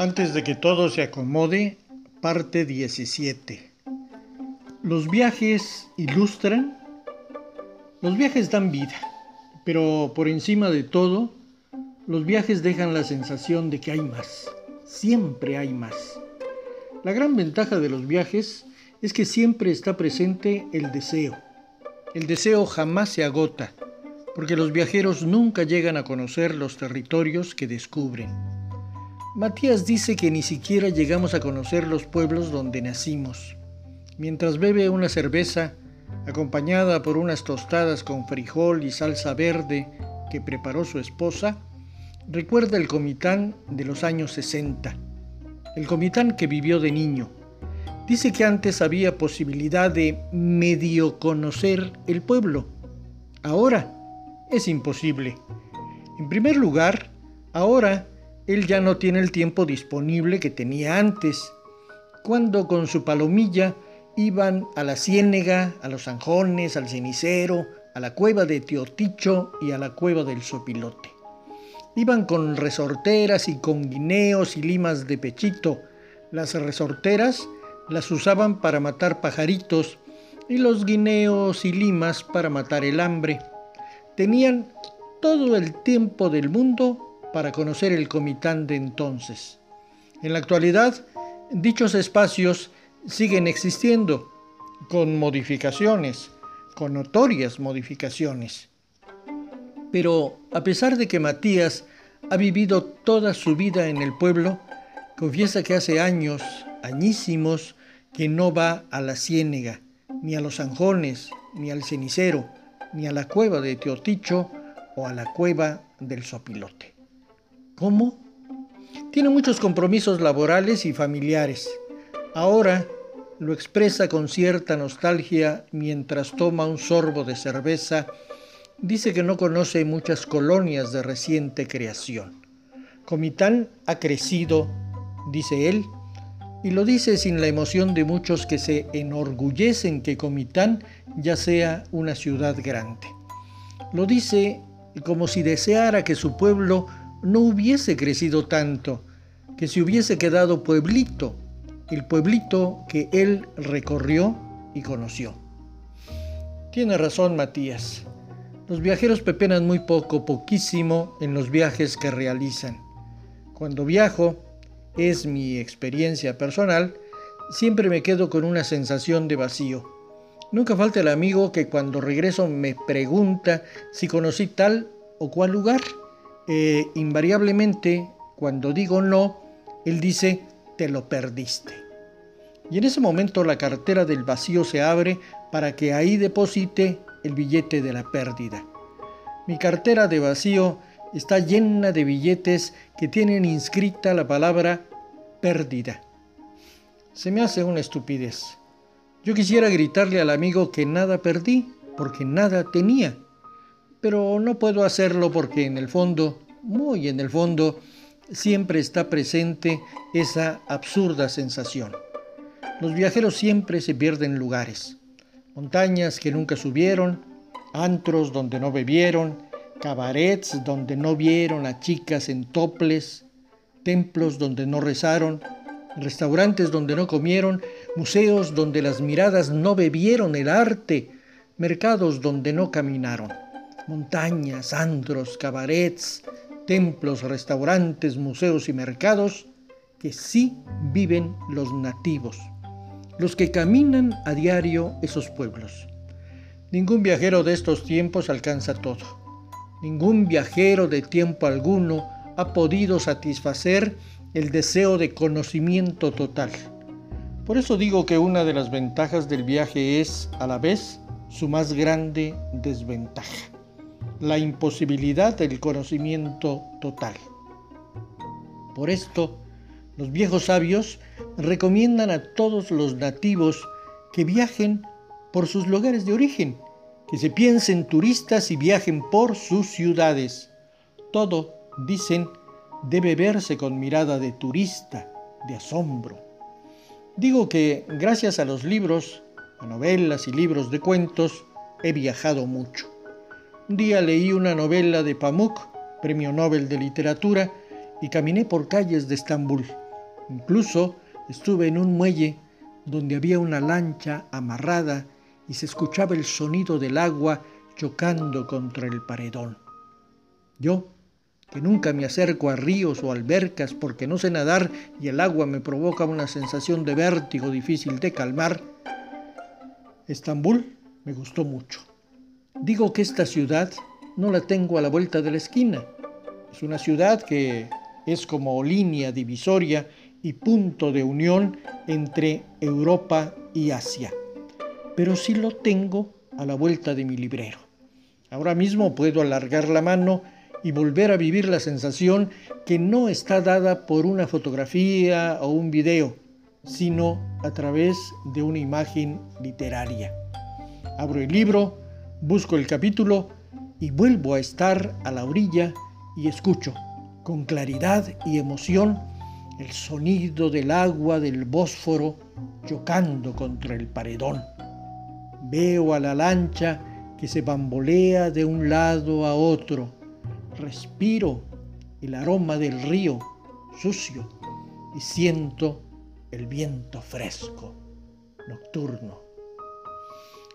Antes de que todo se acomode, parte 17. ¿Los viajes ilustran? Los viajes dan vida, pero por encima de todo, los viajes dejan la sensación de que hay más. Siempre hay más. La gran ventaja de los viajes es que siempre está presente el deseo. El deseo jamás se agota, porque los viajeros nunca llegan a conocer los territorios que descubren. Matías dice que ni siquiera llegamos a conocer los pueblos donde nacimos. Mientras bebe una cerveza, acompañada por unas tostadas con frijol y salsa verde que preparó su esposa, recuerda el comitán de los años 60, el comitán que vivió de niño. Dice que antes había posibilidad de medio conocer el pueblo. Ahora es imposible. En primer lugar, ahora él ya no tiene el tiempo disponible que tenía antes, cuando con su palomilla iban a la ciénega, a los anjones, al cenicero, a la cueva de Teoticho y a la cueva del Sopilote. Iban con resorteras y con guineos y limas de pechito. Las resorteras las usaban para matar pajaritos y los guineos y limas para matar el hambre. Tenían todo el tiempo del mundo para conocer el comitán de entonces. En la actualidad, dichos espacios siguen existiendo, con modificaciones, con notorias modificaciones. Pero a pesar de que Matías ha vivido toda su vida en el pueblo, confiesa que hace años, añísimos, que no va a la ciénega, ni a los anjones, ni al cenicero, ni a la cueva de Teoticho o a la cueva del Sopilote. ¿Cómo? Tiene muchos compromisos laborales y familiares. Ahora lo expresa con cierta nostalgia mientras toma un sorbo de cerveza. Dice que no conoce muchas colonias de reciente creación. Comitán ha crecido, dice él, y lo dice sin la emoción de muchos que se enorgullecen que Comitán ya sea una ciudad grande. Lo dice como si deseara que su pueblo no hubiese crecido tanto, que se hubiese quedado pueblito, el pueblito que él recorrió y conoció. Tiene razón Matías. Los viajeros pepenan muy poco, poquísimo en los viajes que realizan. Cuando viajo, es mi experiencia personal, siempre me quedo con una sensación de vacío. Nunca falta el amigo que cuando regreso me pregunta si conocí tal o cual lugar eh, invariablemente cuando digo no, él dice, te lo perdiste. Y en ese momento la cartera del vacío se abre para que ahí deposite el billete de la pérdida. Mi cartera de vacío está llena de billetes que tienen inscrita la palabra pérdida. Se me hace una estupidez. Yo quisiera gritarle al amigo que nada perdí, porque nada tenía pero no puedo hacerlo porque en el fondo, muy en el fondo, siempre está presente esa absurda sensación. Los viajeros siempre se pierden lugares, montañas que nunca subieron, antros donde no bebieron, cabarets donde no vieron a chicas en toples, templos donde no rezaron, restaurantes donde no comieron, museos donde las miradas no bebieron el arte, mercados donde no caminaron montañas, antros, cabarets, templos, restaurantes, museos y mercados que sí viven los nativos, los que caminan a diario esos pueblos. Ningún viajero de estos tiempos alcanza todo. Ningún viajero de tiempo alguno ha podido satisfacer el deseo de conocimiento total. Por eso digo que una de las ventajas del viaje es, a la vez, su más grande desventaja la imposibilidad del conocimiento total. Por esto, los viejos sabios recomiendan a todos los nativos que viajen por sus lugares de origen, que se piensen turistas y viajen por sus ciudades. Todo, dicen, debe verse con mirada de turista, de asombro. Digo que gracias a los libros, a novelas y libros de cuentos, he viajado mucho. Un día leí una novela de Pamuk, premio Nobel de Literatura, y caminé por calles de Estambul. Incluso estuve en un muelle donde había una lancha amarrada y se escuchaba el sonido del agua chocando contra el paredón. Yo, que nunca me acerco a ríos o albercas porque no sé nadar y el agua me provoca una sensación de vértigo difícil de calmar, Estambul me gustó mucho. Digo que esta ciudad no la tengo a la vuelta de la esquina. Es una ciudad que es como línea divisoria y punto de unión entre Europa y Asia. Pero sí lo tengo a la vuelta de mi librero. Ahora mismo puedo alargar la mano y volver a vivir la sensación que no está dada por una fotografía o un video, sino a través de una imagen literaria. Abro el libro, busco el capítulo y vuelvo a estar a la orilla y escucho con claridad y emoción el sonido del agua del Bósforo chocando contra el paredón. Veo a la lancha que se bambolea de un lado a otro. Respiro el aroma del río sucio y siento el viento fresco, nocturno.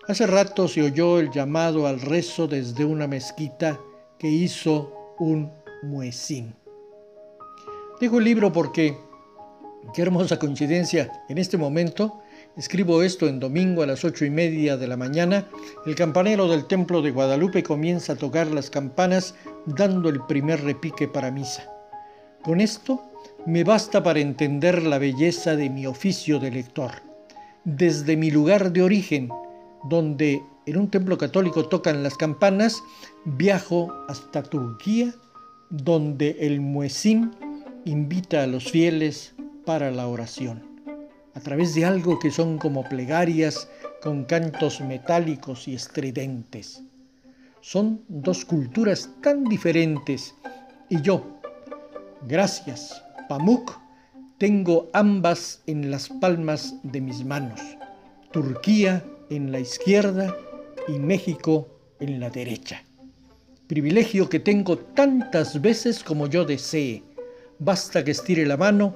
Hace rato se oyó el llamado al rezo desde una mezquita que hizo un muecín. Dejo el libro porque, qué hermosa coincidencia, en este momento, escribo esto en domingo a las ocho y media de la mañana, el campanero del templo de Guadalupe comienza a tocar las campanas dando el primer repique para misa. Con esto me basta para entender la belleza de mi oficio de lector. Desde mi lugar de origen, donde en un templo católico tocan las campanas, viajo hasta Turquía, donde el muezín invita a los fieles para la oración, a través de algo que son como plegarias con cantos metálicos y estridentes. Son dos culturas tan diferentes. Y yo, gracias, Pamuk, tengo ambas en las palmas de mis manos, Turquía en la izquierda y México en la derecha. Privilegio que tengo tantas veces como yo desee. Basta que estire la mano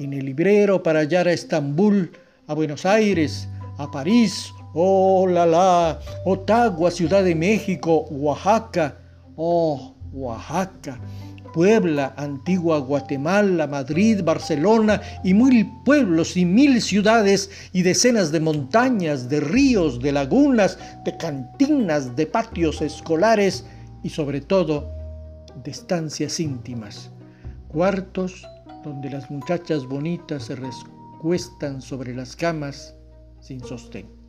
en el librero para hallar a Estambul, a Buenos Aires, a París, oh la la, Ottawa, Ciudad de México, Oaxaca, oh Oaxaca, Puebla, Antigua Guatemala, Madrid, Barcelona y mil pueblos y mil ciudades y decenas de montañas, de ríos, de lagunas, de cantinas, de patios escolares y sobre todo de estancias íntimas cuartos donde las muchachas bonitas se recuestan sobre las camas sin sostén.